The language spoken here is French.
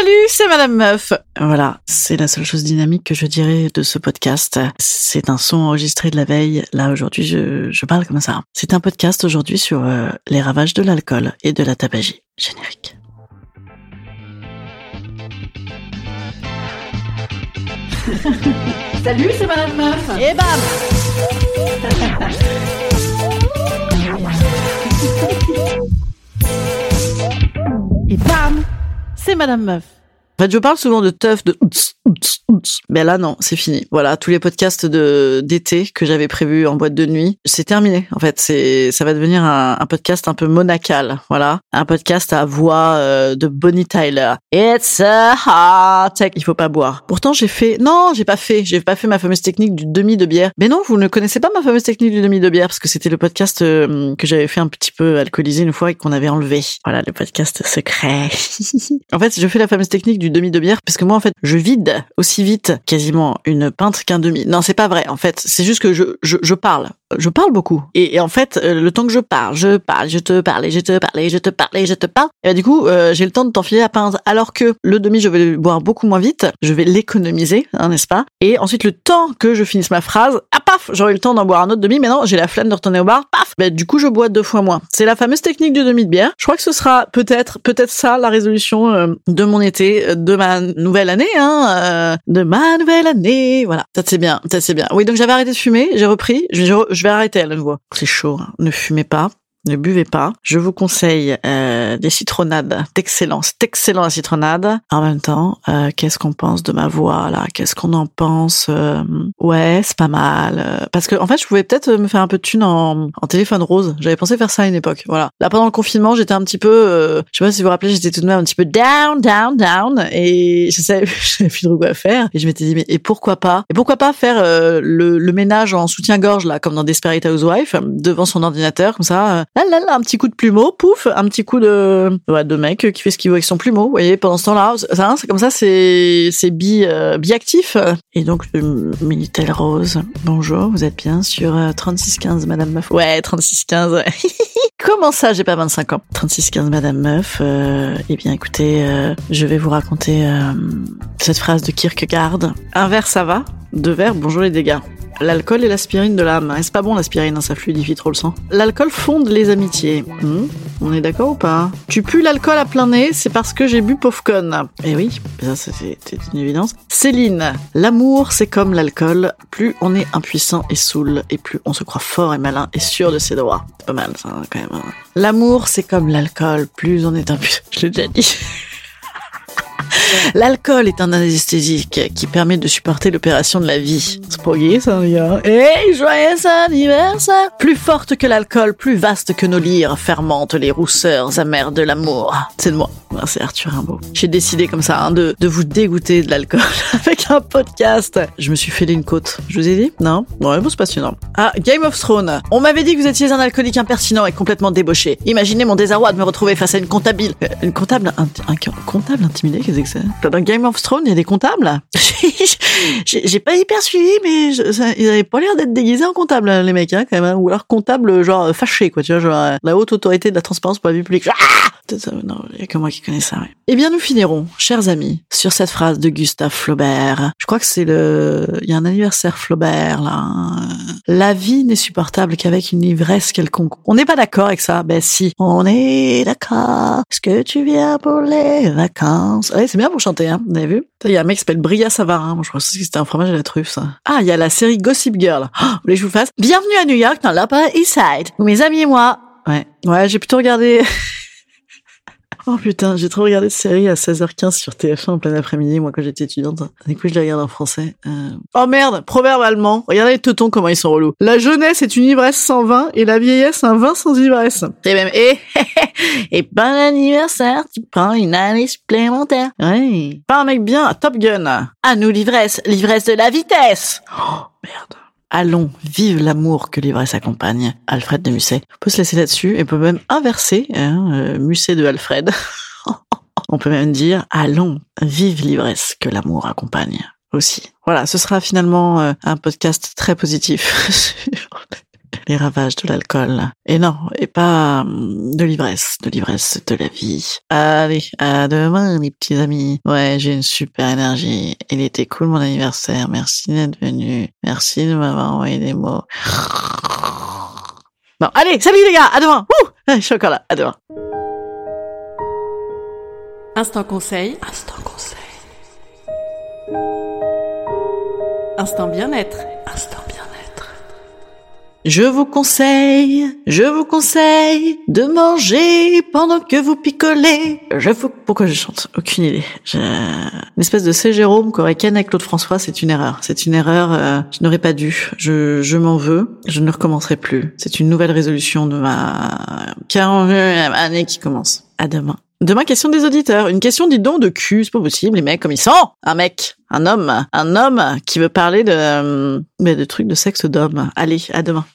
Salut, c'est Madame Meuf. Voilà, c'est la seule chose dynamique que je dirais de ce podcast. C'est un son enregistré de la veille. Là, aujourd'hui, je, je parle comme ça. C'est un podcast aujourd'hui sur euh, les ravages de l'alcool et de la tabagie. Générique. Salut, c'est Madame Meuf. Et bam Et bam Madame Meuf. En fait, je parle souvent de teuf, de mais là non, c'est fini. Voilà, tous les podcasts d'été que j'avais prévus en boîte de nuit, c'est terminé. En fait, c'est ça va devenir un, podcast un peu monacal. Voilà, un podcast à voix euh, de Bonnie Tyler. It's a heart Il faut pas boire. Pourtant, j'ai fait non, j'ai pas fait, j'ai pas fait ma fameuse technique du demi de bière. Mais non, vous ne connaissez pas ma fameuse technique du demi de bière parce que c'était le podcast euh, que j'avais fait un petit peu alcoolisé une fois et qu'on avait enlevé. Voilà, le podcast secret. en fait, je fais la fameuse technique du demi de bière parce que moi, en fait, je vide aussi vite quasiment une pinte qu'un demi. Non, c'est pas vrai. En fait, c'est juste que je, je, parle je parle beaucoup. Et, en fait, euh, le temps que je parle, je parle, je te parle, je te parle, et je te parle, je te parle. Et bah, du coup, euh, j'ai le temps de t'enfiler la pince. Alors que le demi, je vais boire beaucoup moins vite. Je vais l'économiser, hein, n'est-ce pas? Et ensuite, le temps que je finisse ma phrase, ah paf, j'aurai le temps d'en boire un autre demi. Mais non, j'ai la flemme de retourner au bar. Paf, bah, du coup, je bois deux fois moins. C'est la fameuse technique du demi de bière. Je crois que ce sera peut-être, peut-être ça la résolution euh, de mon été, de ma nouvelle année, hein, de ma nouvelle année. Voilà, ça c'est bien, ça c'est bien. Oui, donc j'avais arrêté de fumer, j'ai repris, je, je vais arrêter à nouveau. C'est chaud, hein. ne fumez pas. Ne buvez pas. Je vous conseille euh, des citronnades d'excellence. C'est excellent la citronnade. En même temps, euh, qu'est-ce qu'on pense de ma voix là? Qu'est-ce qu'on en pense euh, Ouais, c'est pas mal. Euh, parce que en fait, je pouvais peut-être me faire un peu de thune en, en téléphone rose. J'avais pensé faire ça à une époque. Voilà. Là, pendant le confinement, j'étais un petit peu, euh, je sais pas si vous vous rappelez, j'étais tout de même un petit peu down, down, down, et je savais, je savais plus trop quoi faire. Et je m'étais dit, mais et pourquoi pas? Et pourquoi pas faire le, le ménage en soutien-gorge là, comme dans Desperate Housewives, devant son ordinateur, comme ça là, là, là, un petit coup de plumeau, pouf, un petit coup de, ouais, de mec qui fait ce qu'il veut avec son plumeau. Vous voyez, pendant ce temps-là, c'est comme ça, c'est, c'est bi, euh, biactif. Et donc, le Minitel Rose. Bonjour, vous êtes bien sur 3615, euh, Madame Meuf. Ouais, 3615. Comment ça, j'ai pas 25 ans? 3615 Madame Meuf. Euh, eh bien, écoutez, euh, je vais vous raconter cette phrase de Kierkegaard. Un verre, ça va? Deux verres, bonjour les dégâts. L'alcool et l'aspirine de l'âme. Et c'est pas bon l'aspirine, hein, ça fluidifie trop le sang. L'alcool fonde les amitiés. Hmm, on est d'accord ou pas? Tu pues l'alcool à plein nez, c'est parce que j'ai bu Pofcon. Eh oui, ça c'est une évidence. Céline, l'amour c'est comme l'alcool. Plus on est impuissant et saoul, et plus on se croit fort et malin et sûr de ses droits. C'est pas mal ça quand même. Hein. L'amour c'est comme l'alcool. Plus on est impuissant... Je l'ai déjà dit. L'alcool est un anesthésique qui permet de supporter l'opération de la vie. C'est ça, les gars. Hey, joyeux anniversaire Plus forte que l'alcool, plus vaste que nos lyres, fermente les rousseurs amères de l'amour. C'est de moi. C'est Arthur Rimbaud. J'ai décidé comme ça hein, de, de vous dégoûter de l'alcool avec un podcast. Je me suis fait une côte. Je vous ai dit? Non? Ouais, bon, c'est passionnant. Ah, Game of Thrones. On m'avait dit que vous étiez un alcoolique impertinent et complètement débauché. Imaginez mon désarroi de me retrouver face à une comptable... Euh, une comptable... Un, un, comptable intimidé Qu'est-ce que c'est? Dans Game of Thrones, il y a des comptables J'ai pas hyper suivi, mais ils avaient pas l'air d'être déguisés en comptable, les mecs, hein, quand même. Hein. Ou alors comptable, genre fâché, quoi. Tu vois, genre la haute autorité de la transparence pour la vie publique. Ah non, il y a que moi qui connais ça. Ouais. Eh bien, nous finirons, chers amis, sur cette phrase de Gustave Flaubert. Je crois que c'est le, il y a un anniversaire Flaubert là. Hein. La vie n'est supportable qu'avec une ivresse quelconque. On n'est pas d'accord avec ça Ben si, on est d'accord. Est-ce que tu viens pour les vacances? Ouais, c'est bien pour chanter, hein. Vous avez vu? Il y a un mec qui s'appelle Bria Savarin. Moi, je crois que c'était un fromage à la truffe, ça. Ah, il y a la série Gossip Girl. Oh, vous voulez que je vous fasse? Bienvenue à New York dans l'Upper East Side. Mes amis et moi. Ouais, ouais, j'ai plutôt regardé. Oh putain, j'ai trop regardé cette série à 16h15 sur TF1 en plein après-midi, moi quand j'étais étudiante. Du coup, je la regarde en français. Euh... Oh merde, proverbe allemand. Regardez les teutons comment ils sont relous. La jeunesse est une ivresse sans vin et la vieillesse un vin sans ivresse. Et même, et, et bon anniversaire, tu prends une année supplémentaire. Ouais. Pas un mec bien, Top Gun. À nous l'ivresse, l'ivresse de la vitesse. Oh merde. Allons, vive l'amour que l'ivresse accompagne. Alfred de Musset. On peut se laisser là-dessus et peut même inverser hein, euh, Musset de Alfred. on peut même dire allons, vive l'ivresse que l'amour accompagne aussi. Voilà, ce sera finalement euh, un podcast très positif les ravages de l'alcool. Et non, et pas hum, de l'ivresse, de l'ivresse de la vie. Allez, à demain les petits amis. Ouais, j'ai une super énergie. Il était cool mon anniversaire. Merci d'être venu. Merci de m'avoir envoyé des mots. Bon, allez, salut les gars, à demain. Ouh, je suis encore là, à demain. Instant conseil. Instant conseil. Instant bien-être. Je vous conseille, je vous conseille de manger pendant que vous picolez. Je vous... Pourquoi je chante Aucune idée. Une espèce de C. Jérôme qu'aurait Ken avec Claude François, c'est une erreur. C'est une erreur, euh, je n'aurais pas dû. Je, je m'en veux. Je ne recommencerai plus. C'est une nouvelle résolution de ma 41e année qui commence. À demain. Demain, question des auditeurs. Une question, dit donc, de cul. C'est pas possible, les mecs, comme ils sont. Un mec, un homme, un homme qui veut parler de, mais de trucs de sexe d'homme. Allez, à demain.